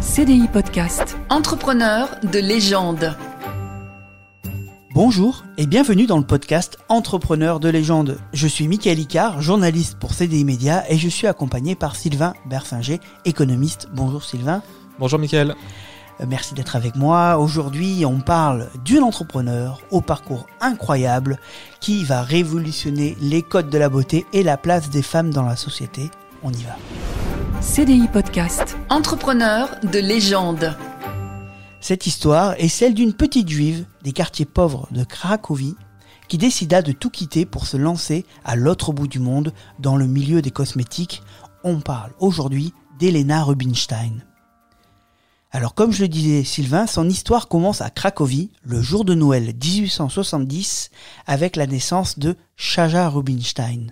CDI Podcast. Entrepreneur de légende. Bonjour et bienvenue dans le podcast Entrepreneur de légende. Je suis Michael Icard, journaliste pour CDI Média et je suis accompagné par Sylvain Bersinger, économiste. Bonjour Sylvain. Bonjour Michael. Euh, Merci d'être avec moi. Aujourd'hui, on parle d'une entrepreneur au parcours incroyable qui va révolutionner les codes de la beauté et la place des femmes dans la société. On y va. CDI Podcast. Entrepreneur de légende. Cette histoire est celle d'une petite juive des quartiers pauvres de Cracovie qui décida de tout quitter pour se lancer à l'autre bout du monde dans le milieu des cosmétiques. On parle aujourd'hui d'Elena Rubinstein. Alors comme je le disais Sylvain, son histoire commence à Cracovie le jour de Noël 1870 avec la naissance de Chaja Rubinstein.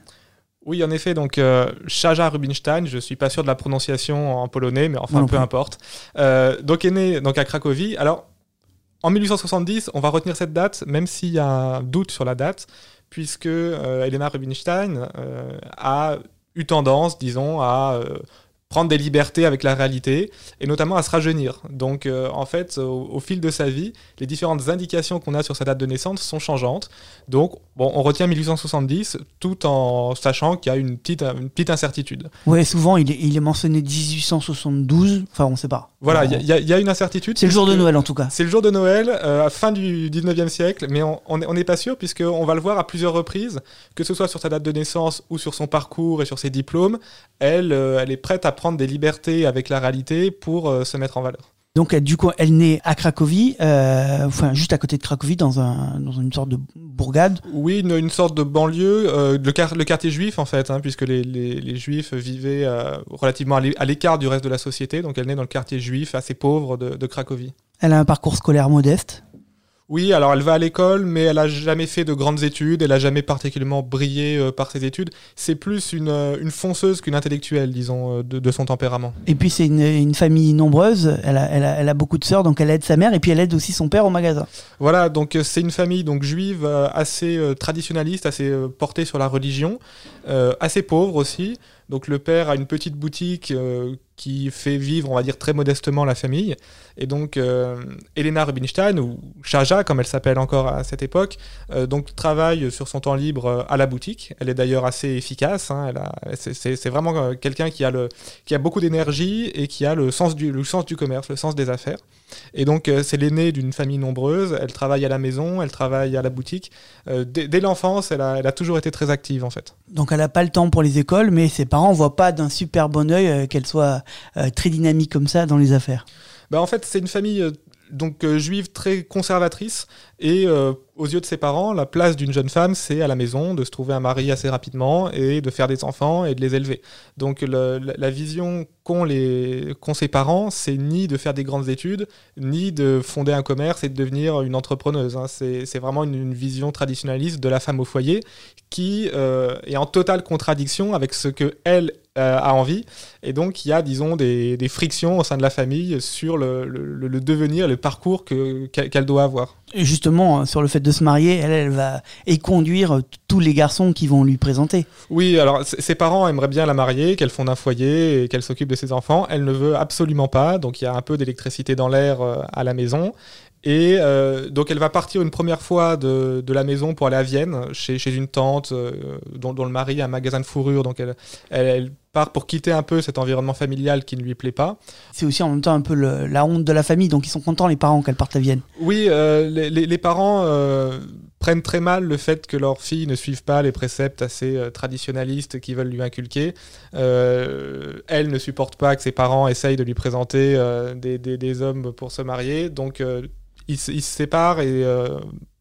Oui, en effet, donc euh, Chaja Rubinstein, je suis pas sûr de la prononciation en polonais, mais enfin non peu importe. Euh, donc est né donc à Cracovie. Alors en 1870, on va retenir cette date, même s'il y a un doute sur la date, puisque euh, Elena Rubinstein a eu tendance, disons, à prendre des libertés avec la réalité et notamment à se rajeunir. Donc euh, en fait, au, au fil de sa vie, les différentes indications qu'on a sur sa date de naissance sont changeantes. Donc bon, on retient 1870 tout en sachant qu'il y a une petite, une petite incertitude. Ouais, souvent il est, il est mentionné 1872, enfin on sait pas. Voilà, il y, a- y une incertitude. C'est le jour de Noël en tout cas. C'est le jour de Noël, euh, fin du 19e siècle, mais on n'est pas sûr puisqu'on va le voir à plusieurs reprises, que ce soit sur sa date de naissance ou sur son parcours et sur ses diplômes, elle, euh, elle est prête à prendre des libertés avec la réalité pour euh, se mettre en valeur. Donc du coup, elle naît à Cracovie, euh, enfin juste à côté de Cracovie, dans, un, dans une sorte de bourgade. Oui, une, une sorte de banlieue, euh, le, quar- le quartier juif en fait, hein, puisque les, les- les juifs vivaient euh, relativement à l'é- à l'écart du reste de la société, donc elle naît dans le quartier juif assez pauvre de, de Cracovie. Elle a un parcours scolaire modeste. Oui, alors elle va à l'école, mais elle a jamais fait de grandes études, elle a jamais particulièrement brillé euh, par ses études. C'est plus une, euh, une fonceuse qu'une intellectuelle, disons, euh, de, de son tempérament. Et puis c'est une, une famille nombreuse. Elle a, elle, a, elle a beaucoup de sœurs, donc elle aide sa mère et puis elle aide aussi son père au magasin. Voilà, donc c'est une famille donc juive assez euh, traditionnaliste, assez euh, portée sur la religion, assez pauvre aussi. Donc le père a une petite boutique euh, qui fait vivre, on va dire très modestement la famille. Et donc euh, Elena Rubinstein ou Chaja comme elle s'appelle encore à cette époque, euh, donc travaille sur son temps libre à la boutique. Elle est d'ailleurs assez efficace. hein, elle a- c'est- c'est vraiment quelqu'un qui a le qui a beaucoup d'énergie et qui a le sens du le sens du commerce, le sens des affaires. Et donc, euh, c'est l'aînée d'une famille nombreuse. Elle travaille à la maison, elle travaille à la boutique. Euh, dès dès l'enfance, elle a, elle a toujours été très active, en fait. Donc elle n'a pas le temps pour les écoles, mais ses parents voient pas d'un super bon œil euh, qu'elle soit très dynamique comme ça dans les affaires. Bah, en fait, c'est une famille donc euh, juive très conservatrice. Et euh, aux yeux de ses parents, la place d'une jeune femme, c'est à la maison, de se trouver un mari assez rapidement et de faire des enfants et de les élever. Donc, la, vision qu'ont ses parents, c'est ni de faire des grandes études, ni de fonder un commerce et de devenir une entrepreneuse. hein. C'est c'est vraiment une, une vision traditionnaliste de la femme au foyer qui euh, est en totale contradiction avec ce que elle euh, a envie. Et donc, il y a, disons, des, des frictions au sein de la famille sur le, le- le devenir, le parcours que- qu'elle doit avoir. Et justement, euh, sur le fait de se marier, elle, elle va éconduire tous les garçons qui vont lui présenter. Oui, alors ses parents aimeraient bien la marier, qu'elle fonde un foyer et qu'elle s'occupe de ses enfants. Elle ne veut absolument pas, donc il y a un peu d'électricité dans l'air à la maison. Et euh, donc elle va partir une première fois de, de la maison pour aller à Vienne, chez, chez une tante euh, dont, dont le mari a un magasin de fourrure. Donc elle, elle, elle part pour quitter un peu cet environnement familial qui ne lui plaît pas. C'est aussi en même temps un peu le- la honte de la famille, donc ils sont contents les parents qu'elle parte à Vienne. Oui, euh, les, les- les parents prennent très mal le fait que leurs filles ne suivent pas les préceptes assez euh, traditionnalistes qu'ils veulent lui inculquer. Euh, elle ne supporte pas que ses parents essayent de lui présenter euh, des, des- des hommes pour se marier, donc ils, se- ils se séparent et euh,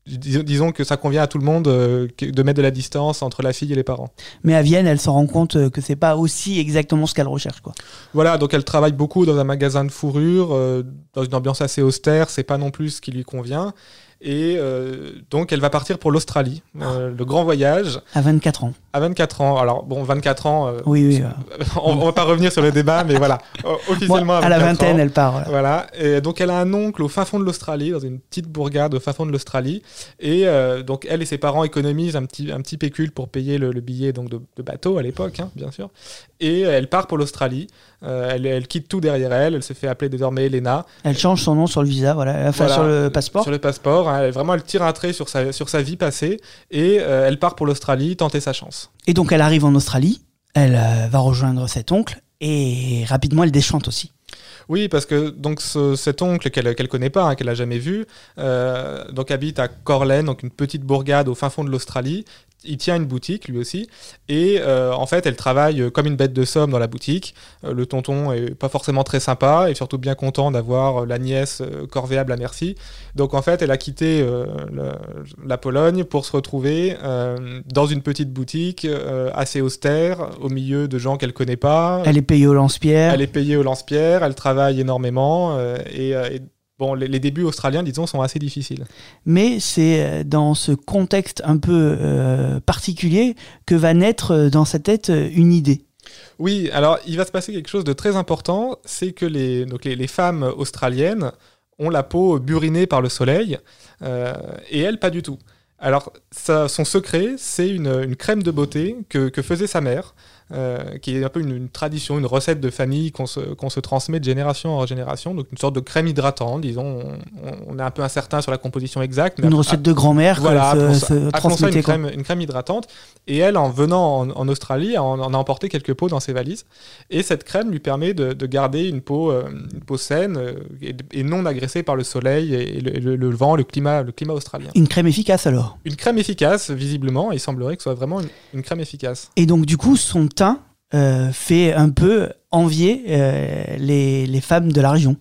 dis- disons que ça convient à tout le monde euh, de mettre de la distance entre la fille et les parents. Mais à Vienne, elle se rend compte euh, que c'est pas aussi exactement ce qu'elle recherche. Quoi. Voilà, donc elle travaille beaucoup dans un magasin de fourrure, dans une ambiance assez austère, c'est pas non plus ce qui lui convient. Et euh, donc elle va partir pour l'Australie, euh, le grand voyage, À 24 ans. à 24 ans. Alors bon, 24 ans, euh, Oui, oui. on, on va pas revenir sur le débat, mais voilà, officiellement moi, à à la 24 vingtaine, ans. elle part. voilà. Voilà, et donc elle a un oncle au fin fond de l'Australie, dans une petite bourgade au fin fond de l'Australie, et donc elle et ses parents économisent un petit, un petit pécule pour payer le, le billet donc de, de bateau à l'époque, hein, bien sûr, et elle part pour l'Australie. Euh, elle, elle quitte tout derrière elle. Elle se fait appeler désormais Elena. Elle change son nom sur le visa, voilà, enfin Voilà, sur le passeport. Sur le passeport. hein. Elle- vraiment, elle tire un trait sur sa, sur sa vie passée et euh, elle part pour l'Australie tenter sa chance. Et donc elle arrive en Australie, elle euh, va rejoindre cet oncle et rapidement elle déchante aussi. Oui, parce que donc ce- cet oncle qu'elle qu'elle connaît pas, hein, qu'elle a jamais vu, euh, donc habite à Corlen, donc une petite bourgade au fin fond de l'Australie. Il tient une boutique lui aussi, et euh, en fait elle travaille euh, comme une bête de somme dans la boutique. Euh, le tonton est pas forcément très sympa et surtout bien content d'avoir euh, la nièce corvéable à merci. Donc en fait elle a quitté euh, la Pologne pour se retrouver euh, dans une petite boutique euh, assez austère, au milieu de gens qu'elle connaît pas. Elle est payée au lance-pierre. Elle est payée au lance-pierre, elle travaille énormément euh, et, euh, et, bon, les, les débuts australiens, disons, sont assez difficiles. Mais c'est euh, dans ce contexte un peu euh, particulier que va naître euh, dans sa tête une idée. Oui, alors il va se passer quelque chose de très important, c'est que les, donc les, les femmes australiennes ont la peau burinée par le soleil euh, et elle pas du tout. Alors ça, son secret, c'est une, une crème de beauté que, que faisait sa mère. Euh, qui est un peu une, une tradition, une recette de famille qu'on se, qu'on se transmet de génération en génération, donc une sorte de crème hydratante, disons. On, est un peu incertain sur la composition exacte. mais Une à- recette de grand-mère Voilà, transmettait. une crème, une crème hydratante. Et elle, en venant en, en Australie, en, en a emporté quelques pots dans ses valises. Et cette crème lui permet de, de garder une peau, euh, une peau saine euh, et, et non agressée par le soleil et le, le- le vent, le climat, le climat australien. Une crème efficace alors? Une crème efficace, visiblement. Il semblerait que ce soit vraiment une, une crème efficace. Et donc du coup son euh, fait un peu envier euh, les, femmes de la région.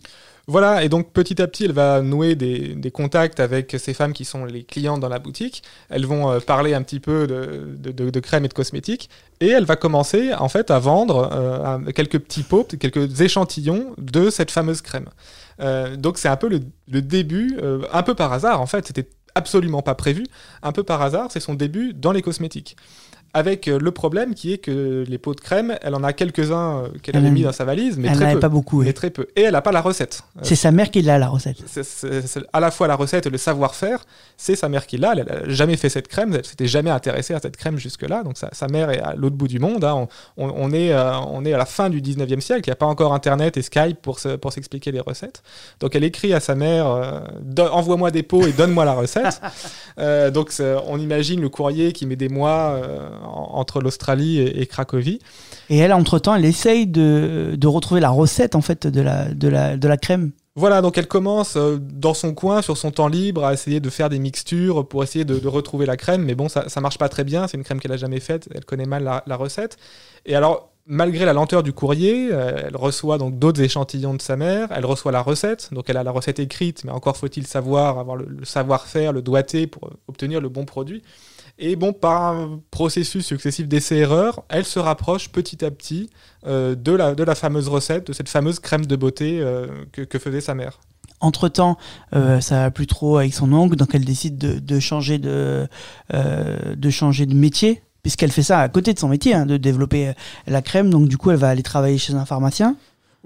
Voilà, et donc petit à petit, elle va nouer des, contacts avec ces femmes qui sont les clientes dans la boutique. Elles vont euh, parler un petit peu de, crème et de cosmétiques. Et elle va commencer en fait à vendre quelques petits pots, quelques échantillons de cette fameuse crème. Donc c'est un peu le, début, un peu par hasard en fait, c'était absolument pas prévu. Un peu par hasard, c'est son début dans les cosmétiques. Avec euh, le problème qui est que les pots de crème, elle en a quelques-uns euh, qu'elle Elle avait mis dans sa valise, mais Elle très peu. pas beaucoup. oui. Mais très peu. Et elle n'a pas la recette. Euh, C'est sa mère qui l'a la recette. c'est- à la fois la recette et le savoir-faire, c'est sa mère qui l'a. Elle n'a jamais fait cette crème, elle s'était jamais intéressée à cette crème jusque-là. Donc sa, sa mère est à l'autre bout du monde. hein. On, on- on est, euh, on est à la fin du 19e siècle, il n'y a pas encore Internet et Skype pour se- pour s'expliquer les recettes. Donc elle écrit à sa mère euh, Envoie-moi des pots et donne-moi la recette. Donc on imagine le courrier qui met des mois entre l'Australie et, et Cracovie. Et elle, entre-temps, elle essaye de, de retrouver la recette en fait de la, de la, de la crème. Voilà, donc elle commence euh, dans son coin, sur son temps libre, à essayer de faire des mixtures pour essayer de, de retrouver la crème. Mais bon, ça, ça marche pas très bien. C'est une crème qu'elle a jamais faite. Elle connaît mal la, la recette. Et alors, malgré la lenteur du courrier, euh, elle reçoit donc d'autres échantillons de sa mère. Elle reçoit la recette. Donc, elle a la recette écrite, mais encore faut-il savoir, avoir le, le savoir-faire, le doigté pour obtenir le bon produit. Et bon, par un processus successif d'essais-erreurs, elle se rapproche petit à petit euh, de, la, de la fameuse recette, de cette fameuse crème de beauté euh, que, faisait sa mère. Entre-temps, euh, ça va plus trop avec son oncle, donc elle décide de, de changer, de, de changer de métier, puisqu'elle fait ça à côté de son métier, hein, de développer la crème. Donc du coup, elle va aller travailler chez un pharmacien.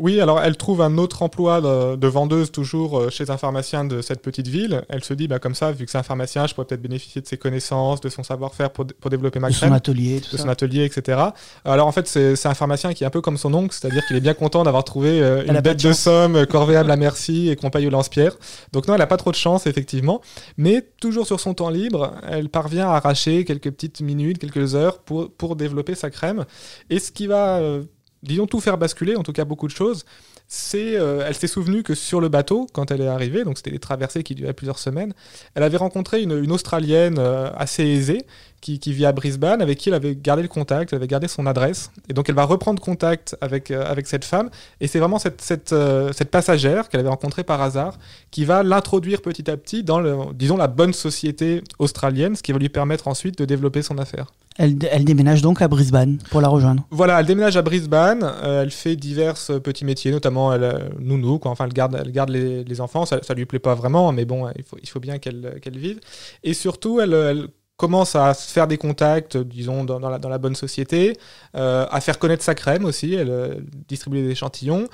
Oui, alors elle trouve un autre emploi de, de vendeuse toujours euh, chez un pharmacien de cette petite ville. Elle se dit, bah, comme ça, vu que c'est un pharmacien, je pourrais peut-être bénéficier de ses connaissances, de son savoir-faire pour, pour développer ma de son crème, atelier, tout de ça. son atelier, etc. Alors en fait, c'est un pharmacien qui est un peu comme son oncle, c'est-à-dire qu'il est bien content d'avoir trouvé euh, une bête de somme, euh, corvéable à merci et qu'on paye au lance-pierre. Donc non, elle n'a pas trop de chance, effectivement. Mais toujours sur son temps libre, elle parvient à arracher quelques petites minutes, quelques heures pour, pour développer sa crème. Et ce qui va, euh, disons, tout faire basculer, en tout cas beaucoup de choses, c'est, euh, elle s'est souvenue que sur le bateau, quand elle est arrivée, donc c'était des traversées qui duraient plusieurs semaines, elle avait rencontré une, Australienne euh, assez aisée qui, vit à Brisbane, avec qui elle avait gardé le contact, elle avait gardé son adresse. Et donc elle va reprendre contact avec, euh, avec cette femme. Et c'est vraiment cette, cette, cette passagère qu'elle avait rencontrée par hasard qui va l'introduire petit à petit dans, le, disons, la bonne société australienne, ce qui va lui permettre ensuite de développer son affaire. Elle, déménage donc à Brisbane pour la rejoindre. Voilà, elle déménage à Brisbane, euh, elle fait divers euh, petits métiers, notamment elle, euh, nounou, enfin elle garde, elle garde les, enfants, ça, ça lui plaît pas vraiment, mais bon, il faut, il faut bien qu'elle euh, vive. Et surtout, elle, commence à se faire des contacts, disons, dans, la, bonne société, à faire connaître sa crème aussi, elle distribue des échantillons.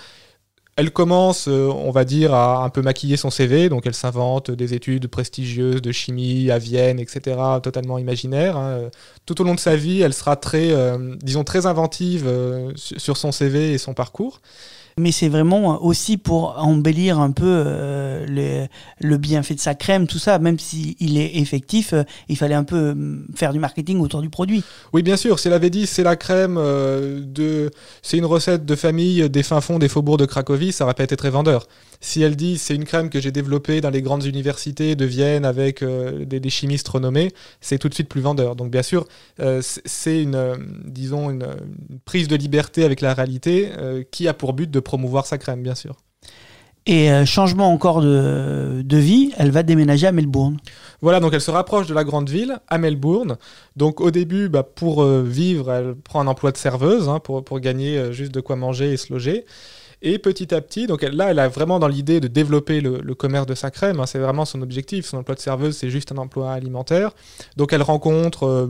Elle commence, euh, on va dire, à un peu maquiller son CV. Donc, elle s'invente des études prestigieuses de chimie à Vienne, etc., totalement imaginaires. hein. Tout au long de sa vie, elle sera très, euh, disons, très inventive euh, su- sur son CV et son parcours. Mais c'est vraiment aussi pour embellir un peu euh, le, le bienfait de sa crème, tout ça. Même s'il est effectif, euh, il fallait un peu hum, faire du marketing autour du produit. Oui, bien sûr. Si elle avait dit c'est la crème euh, de, c'est une recette de famille des fins fonds des faubourgs de Cracovie, ça aurait pas été très vendeur. Si elle dit c'est une crème que j'ai développée dans les grandes universités de Vienne avec des, chimistes renommés, c'est tout de suite plus vendeur. Donc bien sûr, c'est- c'est une, disons une, prise de liberté avec la réalité qui a pour but de promouvoir sa crème, bien sûr. Et euh, changement encore de, de vie, elle va déménager à Melbourne. Voilà, donc elle se rapproche de la grande ville, à Melbourne. Donc au début, bah, pour euh, vivre, elle prend un emploi de serveuse hein, pour, pour gagner euh, juste de quoi manger et se loger. Et petit à petit, donc elle- là, elle a vraiment dans l'idée de développer le, le commerce de sa crème. hein, c'est vraiment son objectif. Son emploi de serveuse, c'est juste un emploi alimentaire. Donc elle rencontre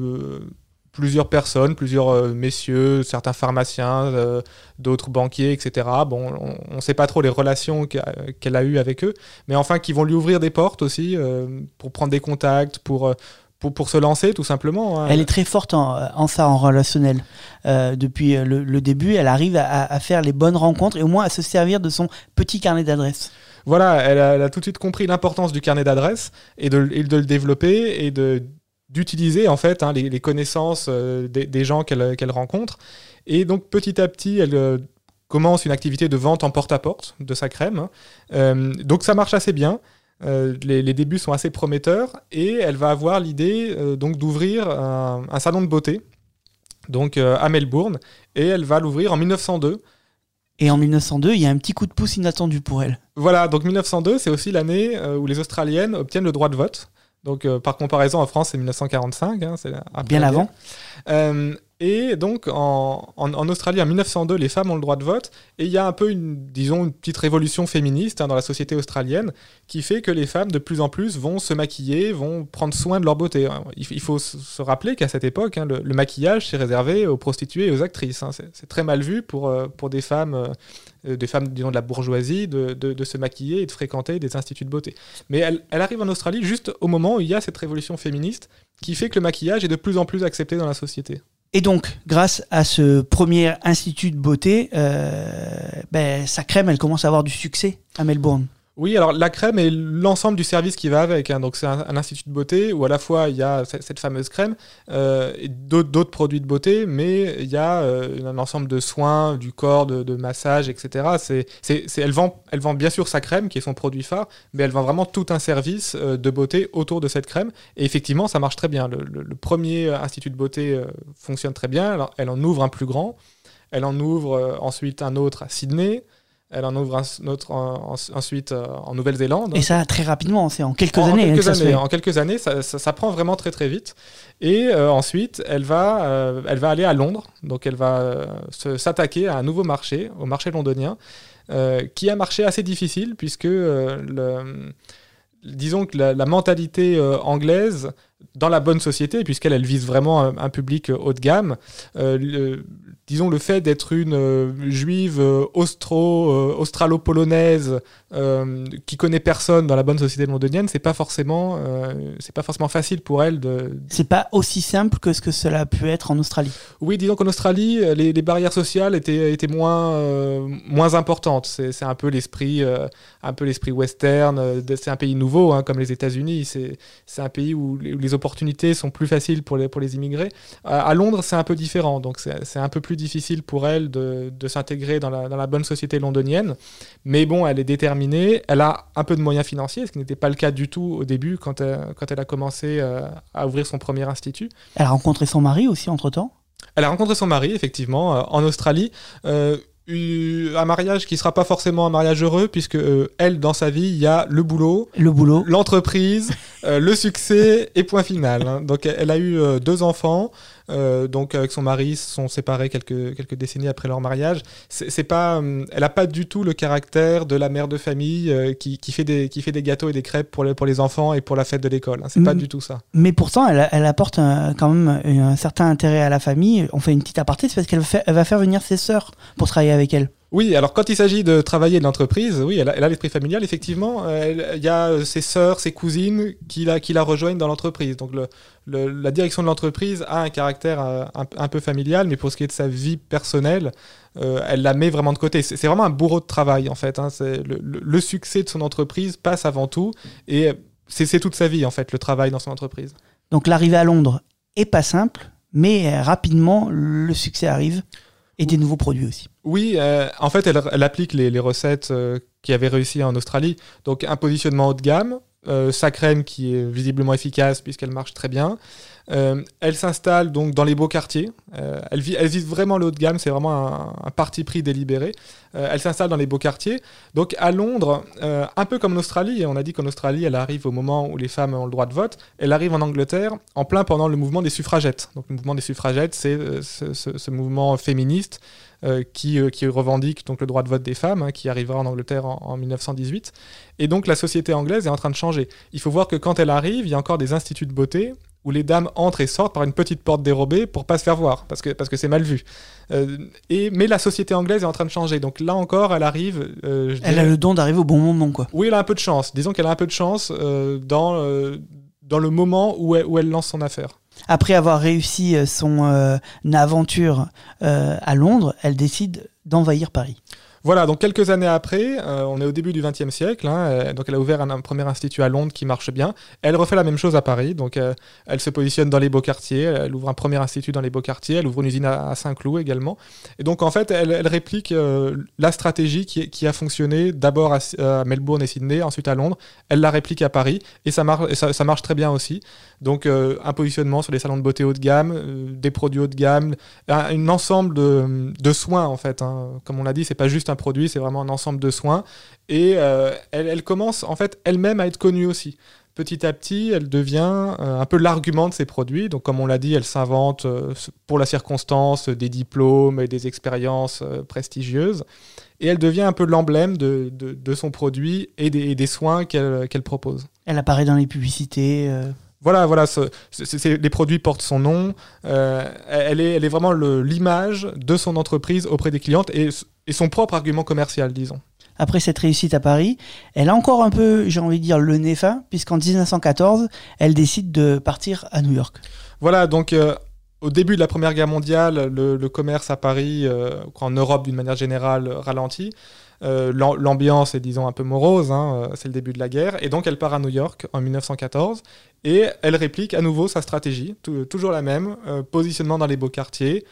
plusieurs personnes, plusieurs euh, messieurs, certains pharmaciens, euh, d'autres banquiers, etc. Bon, on ne sait pas trop les relations qu'elle a eues avec eux, mais enfin qui vont lui ouvrir des portes aussi euh, pour prendre des contacts, pour, pour, pour se lancer tout simplement. hein. Elle est très forte en, en ça, en relationnel. Euh, depuis le, le début, elle arrive à, à faire les bonnes rencontres et au moins à se servir de son petit carnet d'adresses. Voilà, elle a, elle a tout de suite compris l'importance du carnet d'adresses et de, et de le développer et de d'utiliser en fait hein, les, les connaissances euh, des, des gens qu'elle qu'elle rencontre. Et donc petit à petit, elle euh, commence une activité de vente en porte-à-porte de sa crème. hein. Euh, donc ça marche assez bien. Euh, les, les débuts sont assez prometteurs et elle va avoir l'idée euh, donc d'ouvrir un, un salon de beauté donc euh, à Melbourne et elle va l'ouvrir en 1902 Et en 1902, il y a un petit coup de pouce inattendu pour elle. Voilà, donc 1902, c'est aussi l'année euh, où les Australiennes obtiennent le droit de vote. Donc, euh, par comparaison, en France, c'est 1945. hein, c'est Bien avant. Et donc, en, Australie, en 1902, les femmes ont le droit de vote. Et il y a un peu, une, disons, une petite révolution féministe hein, dans la société australienne qui fait que les femmes, de plus en plus, vont se maquiller, vont prendre soin de leur beauté. Il, faut se rappeler qu'à cette époque, hein, le, maquillage, c'est réservé aux prostituées et aux actrices. hein. C'est très mal vu pour, euh, pour des femmes, euh, des femmes, disons, de la bourgeoisie, de, de- se maquiller et de fréquenter des instituts de beauté. Mais elle arrive en Australie juste au moment où il y a cette révolution féministe qui fait que le maquillage est de plus en plus accepté dans la société. Et donc, grâce à ce premier institut de beauté, euh, ben, sa crème, elle commence à avoir du succès à Melbourne. Oui, alors la crème est l'ensemble du service qui va avec. hein. Donc c'est un, institut de beauté où à la fois il y a ce- cette fameuse crème euh, et d'autres produits de beauté, mais il y a euh, un ensemble de soins du corps, de, de massage, etc. Elle, vend, bien sûr sa crème qui est son produit phare, mais elle vend vraiment tout un service euh, de beauté autour de cette crème. Et effectivement, ça marche très bien. Le, premier institut de beauté fonctionne très bien. Elle en ouvre un plus grand. Elle en ouvre ensuite un autre à Sydney. Elle en ouvre un autre en- en- ensuite euh, en Nouvelle-Zélande. Et ça, très rapidement, c'est en quelques En- années hein, quelques années, en quelques années, ça, ça- ça prend vraiment très très vite. Et euh, ensuite, elle va, euh, elle va aller à Londres. Donc, elle va euh, s'attaquer à un nouveau marché, au marché londonien, qui est un marché assez difficile puisque, le- disons que la, la mentalité anglaise, dans la bonne société, puisqu'elle elle vise vraiment un, un public haut de gamme, euh, le- disons le fait d'être une euh, juive euh, austro, euh, australo-polonaise qui connaît personne dans la bonne société londonienne, c'est pas forcément, c'est pas forcément facile pour elle de. C'est pas aussi simple que ce que cela a pu être en Australie. Oui, disons qu'en Australie, les, les barrières sociales étaient, étaient moins, moins importantes. C'est c'est un peu l'esprit, un peu l'esprit western. C'est un pays nouveau, hein, comme les États-Unis. C'est c'est un pays où les, où les opportunités sont plus faciles pour les, pour les immigrés. À, à Londres, c'est un peu différent. Donc c'est c'est un peu plus difficile pour elle de, de s'intégrer dans la, dans la bonne société londonienne. Mais bon, elle est déterminée. Elle a un peu de moyens financiers, ce qui n'était pas le cas du tout au début quand elle, quand elle a commencé euh, à ouvrir son premier institut. Elle a rencontré son mari aussi entre-temps? Elle a rencontré son mari, effectivement, euh, en Australie. Euh, un mariage qui sera pas forcément un mariage heureux, puisque euh, elle, dans sa vie, il y a le boulot, Le boulot. l'entreprise, euh, le succès et point final. hein. Donc elle a eu euh, deux enfants. euh, donc avec son mari, ils se sont séparés quelques, quelques décennies après leur mariage. C'est pas, hum, elle a pas du tout le caractère de la mère de famille qui, qui fait des, qui fait des gâteaux et des crêpes pour les, pour les enfants et pour la fête de l'école. hein. C'est pas Mm. du tout ça. Mais pourtant, elle, elle apporte un- quand même un, certain intérêt à la famille. On fait une petite aparté, c'est parce qu'elle va faire venir ses sœurs pour travailler avec elle. Oui, alors quand il s'agit de travailler de l'entreprise, oui, elle a l'esprit familial, effectivement. Euh, il y a euh, ses sœurs, ses cousines qui la, rejoignent dans l'entreprise. Donc la direction de l'entreprise a un caractère un, peu familial, mais pour ce qui est de sa vie personnelle, elle la met vraiment de côté. C'est vraiment un bourreau de travail, en fait. Hein. Le, le, succès de son entreprise passe avant tout, et c'est toute sa vie, en fait, le travail dans son entreprise. Donc l'arrivée à Londres est pas simple, mais rapidement, le succès arrive et des nouveaux produits aussi. Oui, euh, en fait, elle, applique les, recettes euh, qui avaient réussi en Australie. Donc, un positionnement haut de gamme, euh, sa crème qui est visiblement efficace puisqu'elle marche très bien. Euh, elle s'installe donc dans les beaux quartiers. Euh, elle, vise vraiment le haut de gamme, c'est vraiment un, parti pris délibéré. elle s'installe dans les beaux quartiers. Donc à Londres, un peu comme en Australie, on a dit qu'en Australie, elle arrive au moment où les femmes ont le droit de vote, elle arrive en Angleterre en plein pendant le mouvement des suffragettes. Donc le mouvement des suffragettes, c'est ce, mouvement féministe qui, revendique donc le droit de vote des femmes, hein, qui arrivera en Angleterre en, 1918. Et donc la société anglaise est en train de changer. Il faut voir que quand elle arrive, il y a encore des instituts de beauté où les dames entrent et sortent par une petite porte dérobée pour pas se faire voir, parce que parce que c'est mal vu. Euh, et mais la société anglaise est en train de changer, donc là encore, elle arrive. Euh, elle a le don d'arriver au bon moment, quoi. Oui, elle a un peu de chance. Disons qu'elle a un peu de chance euh, dans dans le moment où elle, où elle lance son affaire. Après avoir réussi son aventure à Londres, elle décide d'envahir Paris. Voilà, donc quelques années après, euh, on est au début du XXe siècle, hein, euh, donc elle a ouvert un, premier institut à Londres qui marche bien. Elle refait la même chose à Paris, donc euh, elle se positionne dans les beaux quartiers, elle ouvre un premier institut dans les beaux quartiers, elle ouvre une usine à, Saint-Cloud également. Et donc en fait, elle, réplique la stratégie qui, a fonctionné d'abord à, Melbourne et Sydney, ensuite à Londres. Elle la réplique à Paris et ça, marche très bien aussi. Donc un positionnement sur les salons de beauté haut de gamme, des produits haut de gamme, un, ensemble de, soins en fait. Hein. Comme on l'a dit, c'est pas juste un produit, c'est vraiment un ensemble de soins. Et euh, elle, commence en fait elle-même à être connue aussi. Petit à petit, elle devient euh, un peu l'argument de ses produits. Donc, comme on l'a dit, elle s'invente euh, pour la circonstance des diplômes et des expériences prestigieuses. Et elle devient un peu l'emblème de, de, son produit et des, des soins qu'elle propose. Elle apparaît dans les publicités. Voilà, voilà, les produits portent son nom. elle, est, elle est vraiment l'image de son entreprise auprès des clientes et et son propre argument commercial, disons. Après cette réussite à Paris, elle a encore un peu, j'ai envie de dire, le nez fin, puisqu'en 1914, elle décide de partir à New York. Voilà, donc euh, au début de la Première Guerre mondiale, le, commerce à Paris, euh, en Europe d'une manière générale, ralentit. Euh, l'ambiance est, disons, un peu morose, hein, c'est le début de la guerre, et donc elle part à New York en 1914, et elle réplique à nouveau sa stratégie, toujours la même, positionnement dans les beaux quartiers,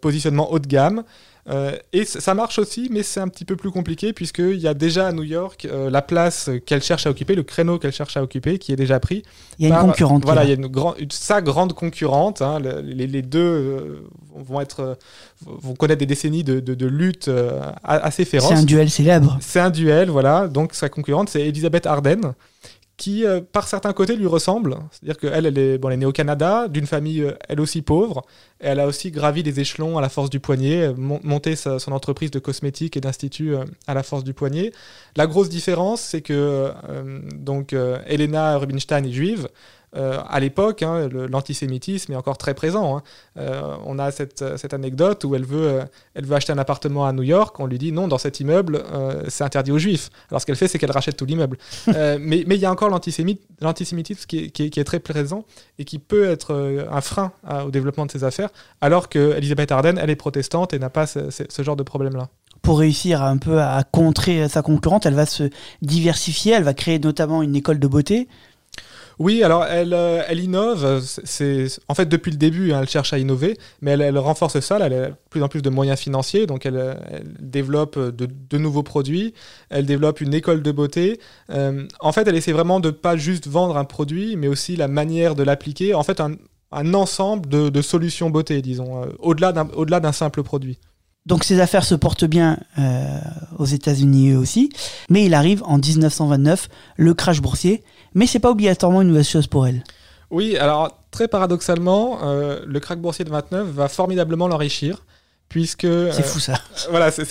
positionnement haut de gamme, euh, et ça marche aussi, mais c'est un petit peu plus compliqué puisqu'il y a déjà à New York euh, la place qu'elle cherche à occuper, le créneau qu'elle cherche à occuper, qui est déjà pris. Il y a une concurrente. Voilà, il y a une, sa grande concurrente. Hein, les, deux euh, vont être, vont connaître des décennies de, de, lutte assez féroce. C'est un duel célèbre. C'est un duel, voilà. Donc sa concurrente, c'est Elizabeth Arden qui, euh, par certains côtés, lui ressemble. C'est-à-dire qu'elle, elle est, bon, elle est née au Canada, d'une famille, euh, elle aussi pauvre. Elle a aussi gravi des échelons à la force du poignet, euh, monté son entreprise de cosmétiques et d'instituts à la force du poignet. La grosse différence, c'est que donc Elena Rubinstein est juive. Euh, à l'époque, hein, l'antisémitisme est encore très présent. Hein. Euh, on a cette, cette, anecdote où elle veut, euh, elle veut acheter un appartement à New York. On lui dit non, dans cet immeuble, c'est interdit aux juifs. Alors ce qu'elle fait, c'est qu'elle rachète tout l'immeuble. mais il y a encore l'antisémitisme qui, qui, est très présent et qui peut être un frein au développement de ses affaires, alors que Elisabeth Arden, elle est protestante et n'a pas ce, ce genre de problème-là pour réussir un peu à contrer sa concurrente, elle va se diversifier, elle va créer notamment une école de beauté. Oui, alors elle, euh, innove. En fait depuis le début, hein, elle cherche à innover, mais elle, renforce ça. Elle a de plus en plus de moyens financiers, donc elle, développe de, nouveaux produits. Elle développe une école de beauté. Euh, en fait, elle essaie vraiment de pas juste vendre un produit, mais aussi la manière de l'appliquer. En fait, un, ensemble de, solutions beauté, disons, euh, au-delà d'un simple produit. Donc ses affaires se portent bien aux États-Unis aussi, mais il arrive en 1929 le crash boursier mais c'est pas obligatoirement une mauvaise chose pour elle. Oui, alors très paradoxalement, euh, le crack boursier de 29 va formidablement l'enrichir, puisque... C'est fou ça. voilà, c'est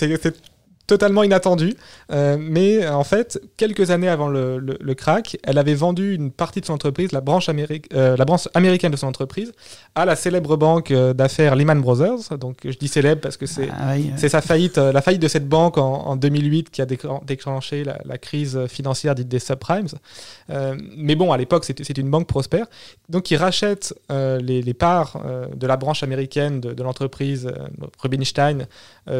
totalement inattendu. Euh, mais en fait, quelques années avant le, le, crack, elle avait vendu une partie de son entreprise, la branche, euh, la branche américaine de son entreprise, à la célèbre banque euh, d'affaires Lehman Brothers. Donc je dis célèbre parce que c'est ah c'est sa faillite, la faillite de cette banque en, 2008 qui a déclenché la, crise financière dite des subprimes. mais bon, à l'époque, c'était une banque prospère. Donc il rachète les, les, parts de la branche américaine de, de l'entreprise Rubinstein,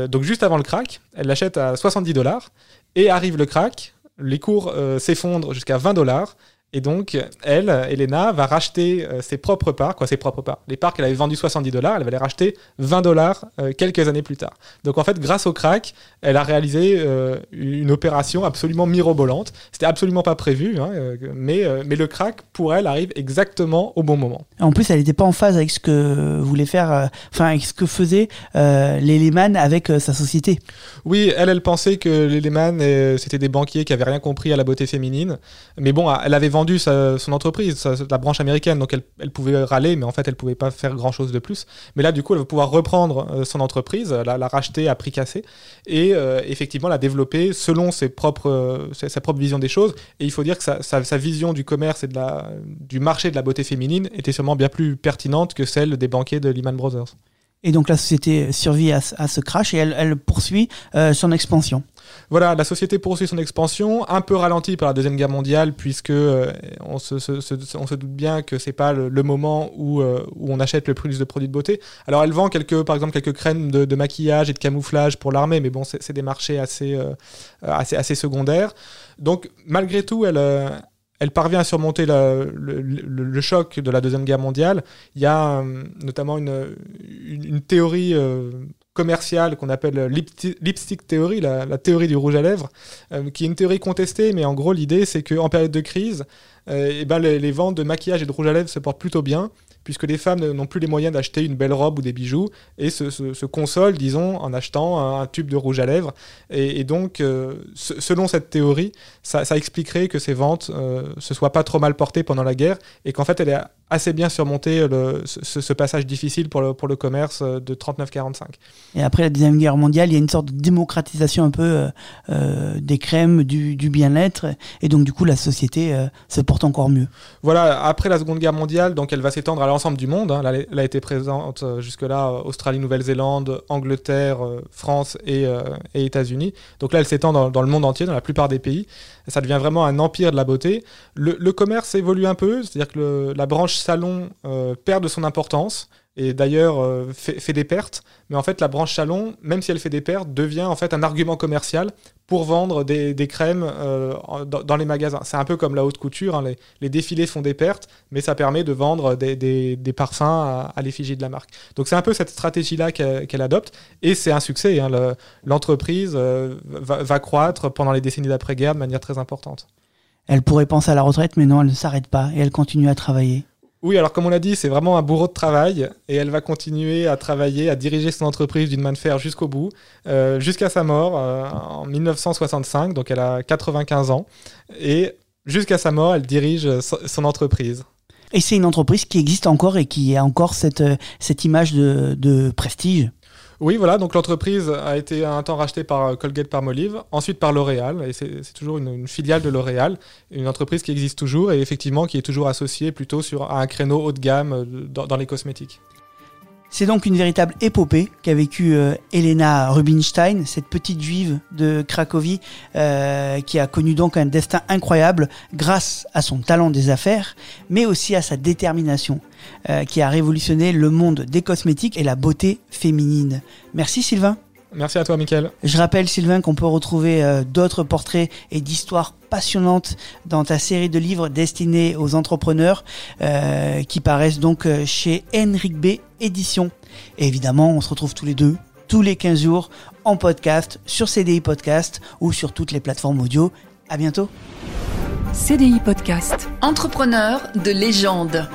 donc juste avant le crack. Elle l'achète à 70 dollars et arrive le crack, les cours euh, s'effondrent jusqu'à 20 dollars et donc, elle, Elena, va racheter euh, ses propres parts, quoi, ses propres parts. Les parts qu'elle avait vendues 70 dollars, elle va les racheter 20 dollars euh, quelques années plus tard. Donc, en fait, grâce au crack, elle a réalisé euh, une opération absolument mirobolante. C'était absolument pas prévu, hein, mais, mais le crack, pour elle, arrive exactement au bon moment. En plus, elle n'était pas en phase avec ce que voulait faire, enfin, avec ce que faisait les Lehman avec sa société. Oui, elle, elle pensait que les Lehman, c'était des banquiers qui avaient rien compris à la beauté féminine. Mais bon, elle avait vendu son entreprise, la branche américaine, donc elle, pouvait râler, mais en fait elle pouvait pas faire grand chose de plus. Mais là, du coup, elle va pouvoir reprendre euh, son entreprise, la, racheter à prix cassé et euh, effectivement la développer selon ses propres, euh, sa, propre vision des choses. Et il faut dire que sa, vision du commerce et de la, du marché de la beauté féminine était sûrement bien plus pertinente que celle des banquiers de Lehman Brothers. Et donc la société survit à, ce crash et elle, poursuit son expansion. Voilà, la société poursuit son expansion, un peu ralentie par la Deuxième Guerre mondiale, puisque euh, on, se, doute bien que c'est pas le, moment où, euh, où, on achète le plus de produits de beauté. Alors elle vend quelques, par exemple quelques crèmes de, maquillage et de camouflage pour l'armée, mais bon, c'est des marchés euh, assez, assez secondaires. Donc malgré tout, elle elle parvient à surmonter le, choc de la Deuxième Guerre mondiale. Il y a notamment une, théorie commerciale qu'on appelle lipstick theory, la, théorie du rouge à lèvres, euh, qui est une théorie contestée, mais en gros l'idée c'est qu'en période de crise, euh, eh ben, les, ventes de maquillage et de rouge à lèvres se portent plutôt bien, puisque les femmes n'ont plus les moyens d'acheter une belle robe ou des bijoux, et se, consolent, disons, en achetant un, tube de rouge à lèvres. Et, donc, euh, selon cette théorie, ça, expliquerait que ces ventes euh, se soient pas trop mal portées pendant la guerre, et qu'en fait, elle est assez bien surmonté le, ce, passage difficile pour le, pour le commerce euh, de 39-45. Et après la Deuxième Guerre mondiale, il y a une sorte de démocratisation un peu des crèmes, du, du bien-être, et donc du coup la société se porte encore mieux. Voilà, après la Seconde Guerre mondiale, donc elle va s'étendre à l'ensemble du monde. Hein. Elle, a été présente euh, jusque-là euh, Australie, Nouvelle-Zélande, Angleterre, euh, France et, États-Unis. Donc là, elle s'étend dans, le monde entier, dans la plupart des pays. Ça devient vraiment un empire de la beauté. Le, commerce évolue un peu, c'est-à-dire que la branche salon perd de son importance et d'ailleurs euh, fait, des pertes. Mais en fait, la branche salon, même si elle fait des pertes, devient en fait un argument commercial pour vendre des, crèmes euh, dans, les magasins. C'est un peu comme la haute couture, hein. les, défilés font des pertes, mais ça permet de vendre des, parfums à, l'effigie de la marque. Donc c'est un peu cette stratégie-là qu'elle adopte, et c'est un succès. Hein. L'entreprise euh, va croître pendant les décennies d'après-guerre de manière très importante. Elle pourrait penser à la retraite, mais non, elle ne s'arrête pas et elle continue à travailler. Oui, alors comme on l'a dit, c'est vraiment un bourreau de travail et elle va continuer à travailler, à diriger son entreprise d'une main de fer jusqu'au bout, euh, jusqu'à sa mort euh, en 1965, donc elle a 95 ans, et jusqu'à sa mort, elle dirige son entreprise. Et c'est une entreprise qui existe encore et qui a encore cette, euh, cette image de, de prestige? Oui, voilà, donc l'entreprise a été un temps rachetée par euh, Colgate Palmolive, ensuite par L'Oréal, et c'est toujours une, filiale de L'Oréal, une entreprise qui existe toujours et effectivement qui est toujours associée plutôt sur un créneau haut de gamme euh, dans les cosmétiques. C'est donc une véritable épopée qu'a vécue euh, Elena Rubinstein, cette petite juive de Cracovie euh, qui a connu donc un destin incroyable grâce à son talent des affaires, mais aussi à sa détermination, euh, qui a révolutionné le monde des cosmétiques et la beauté féminine. Merci Sylvain. Merci à toi, Mickaël. Je rappelle, Sylvain, qu'on peut retrouver euh, d'autres portraits et d'histoires passionnantes dans ta série de livres destinés aux entrepreneurs euh, qui paraissent donc euh, chez Henrik B Éditions. Et évidemment, on se retrouve tous les deux, tous les 15 jours, en podcast, sur CDI Podcast ou sur toutes les plateformes audio. À bientôt. CDI Podcast. Entrepreneur de légende.